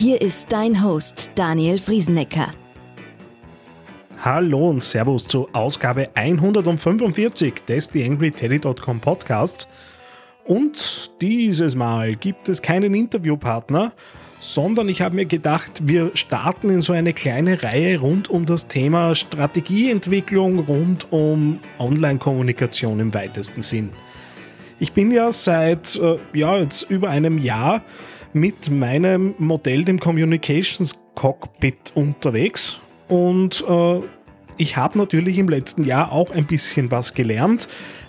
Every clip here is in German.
Hier ist dein Host Daniel Friesenecker. Hallo und Servus zu Ausgabe 145 des TheAngryTeddy.com Podcasts. Und dieses Mal gibt es keinen Interviewpartner, sondern ich habe mir gedacht, wir starten in so eine kleine Reihe rund um das Thema Strategieentwicklung, rund um Online-Kommunikation im weitesten Sinn. Ich bin ja seit äh, ja, jetzt über einem Jahr mit meinem Modell, dem Communications Cockpit, unterwegs und äh, ich habe natürlich im letzten Jahr auch ein bisschen was gelernt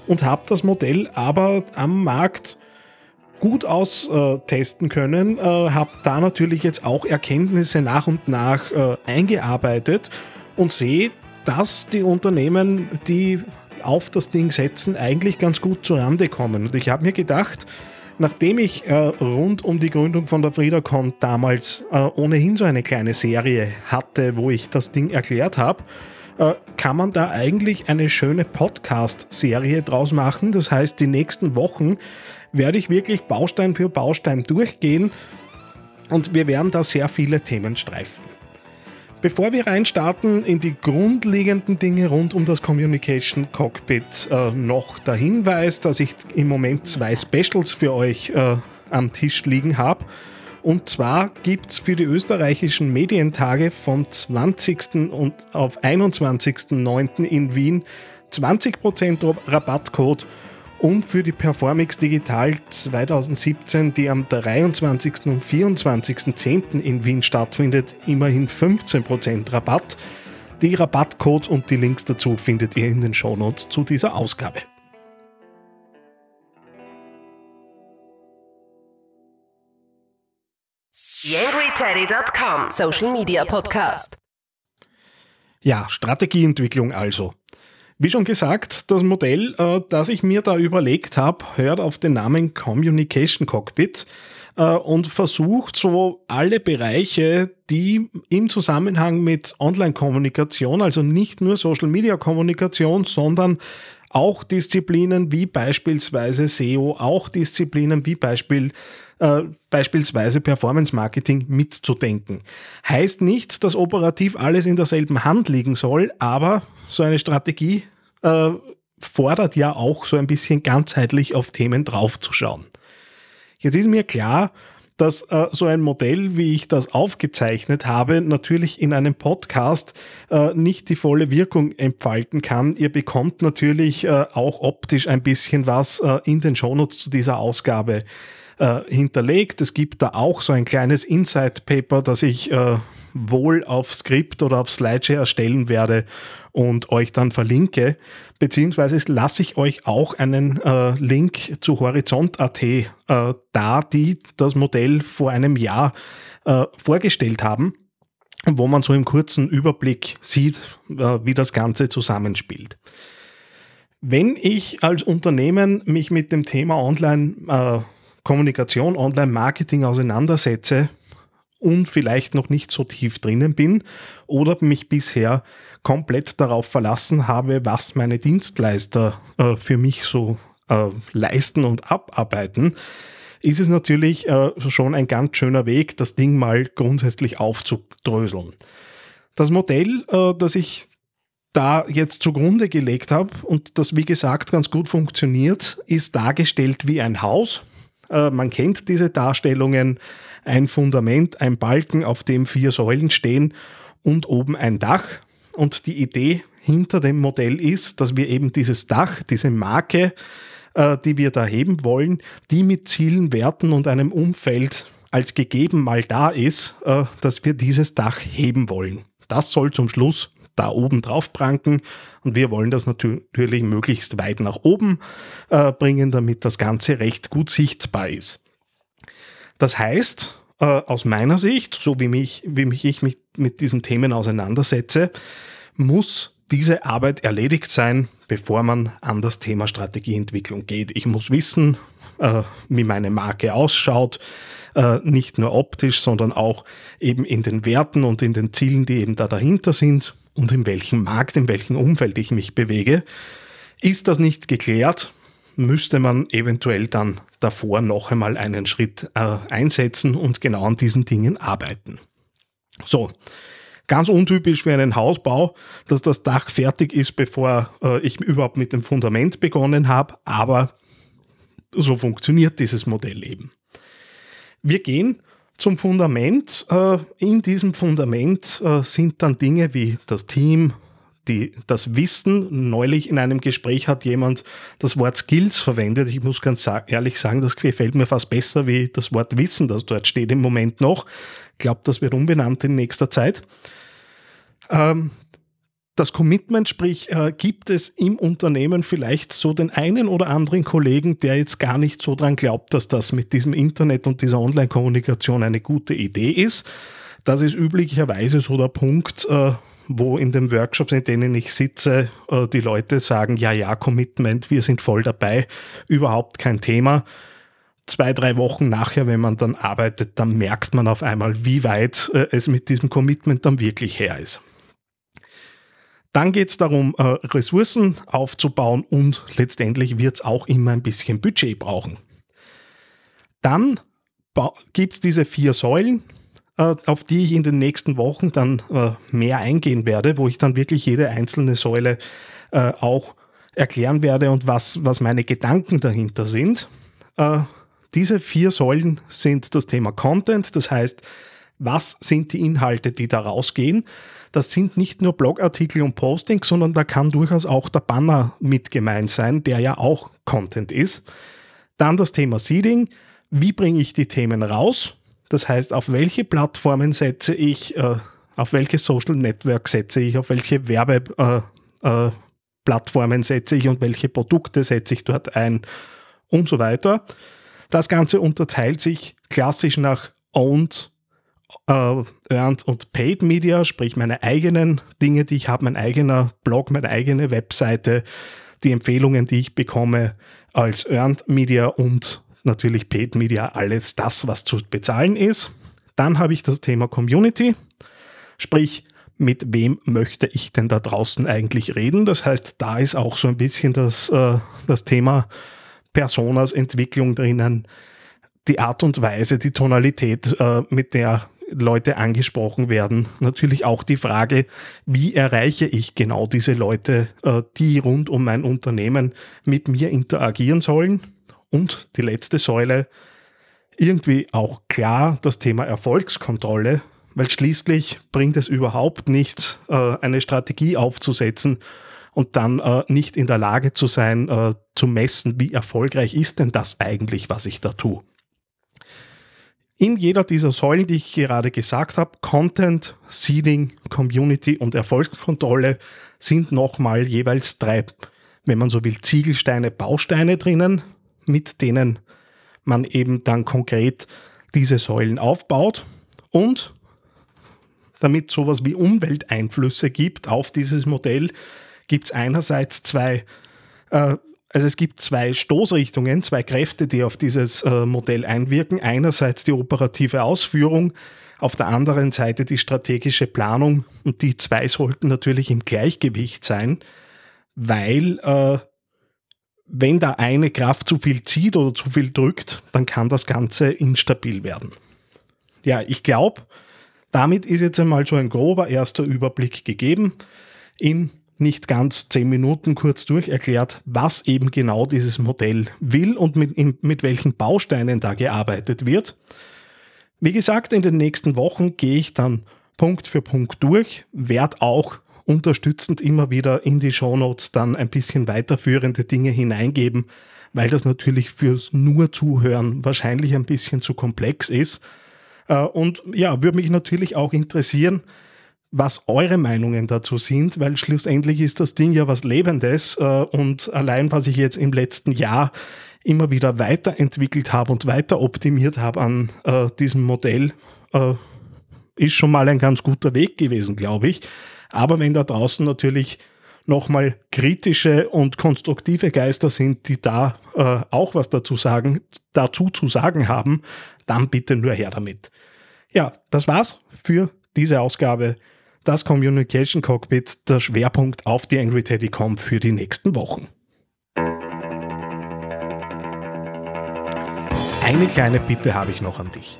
und habe das Modell aber am Markt gut austesten können, äh, habe da natürlich jetzt auch Erkenntnisse nach und nach äh, eingearbeitet und sehe, dass die Unternehmen, die auf das Ding setzen, eigentlich ganz gut zurande kommen. Und ich habe mir gedacht, nachdem ich äh, rund um die Gründung von der FridaCon damals äh, ohnehin so eine kleine Serie hatte, wo ich das Ding erklärt habe, äh, kann man da eigentlich eine schöne Podcast-Serie draus machen. Das heißt, die nächsten Wochen werde ich wirklich Baustein für Baustein durchgehen und wir werden da sehr viele Themen streifen. Bevor wir reinstarten in die grundlegenden Dinge rund um das Communication Cockpit, äh, noch der Hinweis, dass ich im Moment zwei Specials für euch äh, am Tisch liegen habe. Und zwar gibt es für die österreichischen Medientage vom 20. und auf 21.09. in Wien 20% Rabattcode und für die Performix Digital 2017, die am 23. und 24.10. in Wien stattfindet, immerhin 15% Rabatt. Die Rabattcodes und die Links dazu findet ihr in den Shownotes zu dieser Ausgabe. YangryTeddy.com Social Media Podcast. Ja, Strategieentwicklung also. Wie schon gesagt, das Modell, äh, das ich mir da überlegt habe, hört auf den Namen Communication Cockpit äh, und versucht so alle Bereiche, die im Zusammenhang mit Online-Kommunikation, also nicht nur Social-Media-Kommunikation, sondern auch Disziplinen wie beispielsweise SEO, auch Disziplinen wie Beispiel, äh, beispielsweise Performance Marketing mitzudenken. Heißt nicht, dass operativ alles in derselben Hand liegen soll, aber so eine Strategie äh, fordert ja auch so ein bisschen ganzheitlich auf Themen draufzuschauen. Jetzt ist mir klar, dass äh, so ein Modell, wie ich das aufgezeichnet habe, natürlich in einem Podcast äh, nicht die volle Wirkung entfalten kann. Ihr bekommt natürlich äh, auch optisch ein bisschen was äh, in den Shownotes zu dieser Ausgabe äh, hinterlegt. Es gibt da auch so ein kleines Insight-Paper, das ich äh, wohl auf Skript oder auf Slideshare erstellen werde und euch dann verlinke. Beziehungsweise lasse ich euch auch einen äh, Link zu Horizont.at äh, da, die das Modell vor einem Jahr äh, vorgestellt haben, wo man so im kurzen Überblick sieht, äh, wie das Ganze zusammenspielt. Wenn ich als Unternehmen mich mit dem Thema Online äh, Online-Marketing auseinandersetze und vielleicht noch nicht so tief drinnen bin oder mich bisher komplett darauf verlassen habe, was meine Dienstleister äh, für mich so äh, leisten und abarbeiten, ist es natürlich äh, schon ein ganz schöner Weg, das Ding mal grundsätzlich aufzudröseln. Das Modell, äh, das ich da jetzt zugrunde gelegt habe und das wie gesagt ganz gut funktioniert, ist dargestellt wie ein Haus äh, man kennt diese Darstellungen. Ein Fundament, ein Balken, auf dem vier Säulen stehen und oben ein Dach. Und die Idee hinter dem Modell ist, dass wir eben dieses Dach, diese Marke, äh, die wir da heben wollen, die mit Zielen, Werten und einem Umfeld als gegeben mal da ist, äh, dass wir dieses Dach heben wollen. Das soll zum Schluss da oben drauf pranken. Und wir wollen das natürlich möglichst weit nach oben äh, bringen, damit das Ganze recht gut sichtbar ist. Das heißt, äh, aus meiner Sicht, so wie, mich, wie mich ich mich mit diesen Themen auseinandersetze, muss diese Arbeit erledigt sein, bevor man an das Thema Strategieentwicklung geht. Ich muss wissen, äh, wie meine Marke ausschaut, äh, nicht nur optisch, sondern auch eben in den Werten und in den Zielen, die eben da dahinter sind und in welchem Markt, in welchem Umfeld ich mich bewege. Ist das nicht geklärt, müsste man eventuell dann davor noch einmal einen Schritt äh, einsetzen und genau an diesen Dingen arbeiten. So, ganz untypisch für einen Hausbau, dass das Dach fertig ist, bevor äh, ich überhaupt mit dem Fundament begonnen habe, aber so funktioniert dieses Modell eben. Wir gehen zum Fundament. Äh, in diesem Fundament äh, sind dann Dinge wie das Team, die, das Wissen. Neulich in einem Gespräch hat jemand das Wort Skills verwendet. Ich muss ganz ehrlich sagen, das gefällt mir fast besser wie das Wort Wissen, das dort steht im Moment noch. Ich glaube, das wird umbenannt in nächster Zeit. Ähm, das Commitment, sprich, äh, gibt es im Unternehmen vielleicht so den einen oder anderen Kollegen, der jetzt gar nicht so dran glaubt, dass das mit diesem Internet und dieser Online-Kommunikation eine gute Idee ist. Das ist üblicherweise so der Punkt, äh, wo in den Workshops, in denen ich sitze, äh, die Leute sagen, ja, ja, Commitment, wir sind voll dabei, überhaupt kein Thema. Zwei, drei Wochen nachher, wenn man dann arbeitet, dann merkt man auf einmal, wie weit äh, es mit diesem Commitment dann wirklich her ist. Dann geht es darum, äh, Ressourcen aufzubauen und letztendlich wird es auch immer ein bisschen Budget brauchen. Dann gibt es diese vier Säulen, auf die ich in den nächsten Wochen dann äh, mehr eingehen werde, wo ich dann wirklich jede einzelne Säule äh, auch erklären werde und was, was meine Gedanken dahinter sind. Äh, diese vier Säulen sind das Thema Content, das heißt, was sind die Inhalte, die da rausgehen. Das sind nicht nur Blogartikel und Postings, sondern da kann durchaus auch der Banner mit gemeint sein, der ja auch Content ist. Dann das Thema Seeding. Wie bringe ich die Themen raus? Das heißt, auf welche Plattformen setze ich, äh, auf welche Social Network setze ich, auf welche Werbeplattformen äh, äh, setze ich und welche Produkte setze ich dort ein und so weiter. Das Ganze unterteilt sich klassisch nach Owned Earned und Paid Media, sprich meine eigenen Dinge, die ich habe, mein eigener Blog, meine eigene Webseite, die Empfehlungen, die ich bekomme als Earned Media und natürlich Paid Media, alles das, was zu bezahlen ist. Dann habe ich das Thema Community, sprich mit wem möchte ich denn da draußen eigentlich reden? Das heißt, da ist auch so ein bisschen das, äh, das Thema Personas Entwicklung drinnen, die Art und Weise, die Tonalität, äh, mit der Leute angesprochen werden. Natürlich auch die Frage, wie erreiche ich genau diese Leute, äh, die rund um mein Unternehmen mit mir interagieren sollen. Und die letzte Säule, irgendwie auch klar das Thema Erfolgskontrolle, weil schließlich bringt es überhaupt nichts, äh, eine Strategie aufzusetzen und dann äh, nicht in der Lage zu sein, zu messen, wie erfolgreich ist denn das eigentlich, was ich da tue. In jeder dieser Säulen, die ich gerade gesagt habe, Content, Seeding, Community und Erfolgskontrolle, sind nochmal jeweils drei, wenn man so will, Ziegelsteine, Bausteine drinnen, mit denen man eben dann konkret diese Säulen aufbaut und damit sowas wie Umwelteinflüsse gibt auf dieses Modell, gibt es einerseits zwei äh, also es gibt zwei Stoßrichtungen, zwei Kräfte, die auf dieses äh, Modell einwirken. Einerseits die operative Ausführung, auf der anderen Seite die strategische Planung. Und die zwei sollten natürlich im Gleichgewicht sein, weil äh, wenn da eine Kraft zu viel zieht oder zu viel drückt, dann kann das Ganze instabil werden. Ja, ich glaube, damit ist jetzt einmal so ein grober erster Überblick gegeben in nicht ganz zehn Minuten kurz durch erklärt, was eben genau dieses Modell will und mit, mit welchen Bausteinen da gearbeitet wird. Wie gesagt, in den nächsten Wochen gehe ich dann Punkt für Punkt durch, werde auch unterstützend immer wieder in die Shownotes dann ein bisschen weiterführende Dinge hineingeben, weil das natürlich fürs nur Zuhören wahrscheinlich ein bisschen zu komplex ist. Äh, und ja, würde mich natürlich auch interessieren, was eure Meinungen dazu sind, weil schlussendlich ist das Ding ja was Lebendes äh, und allein was ich jetzt im letzten Jahr immer wieder weiterentwickelt habe und weiter optimiert habe an äh, diesem Modell, äh, ist schon mal ein ganz guter Weg gewesen, glaube ich. Aber wenn da draußen natürlich nochmal kritische und konstruktive Geister sind, die da äh, auch was dazu sagen, dazu zu sagen haben, dann bitte nur her damit. Ja, das war's für diese Ausgabe. Das Communication Cockpit, der Schwerpunkt auf die Angry Teddy.com für die nächsten Wochen. Eine kleine Bitte habe ich noch an dich.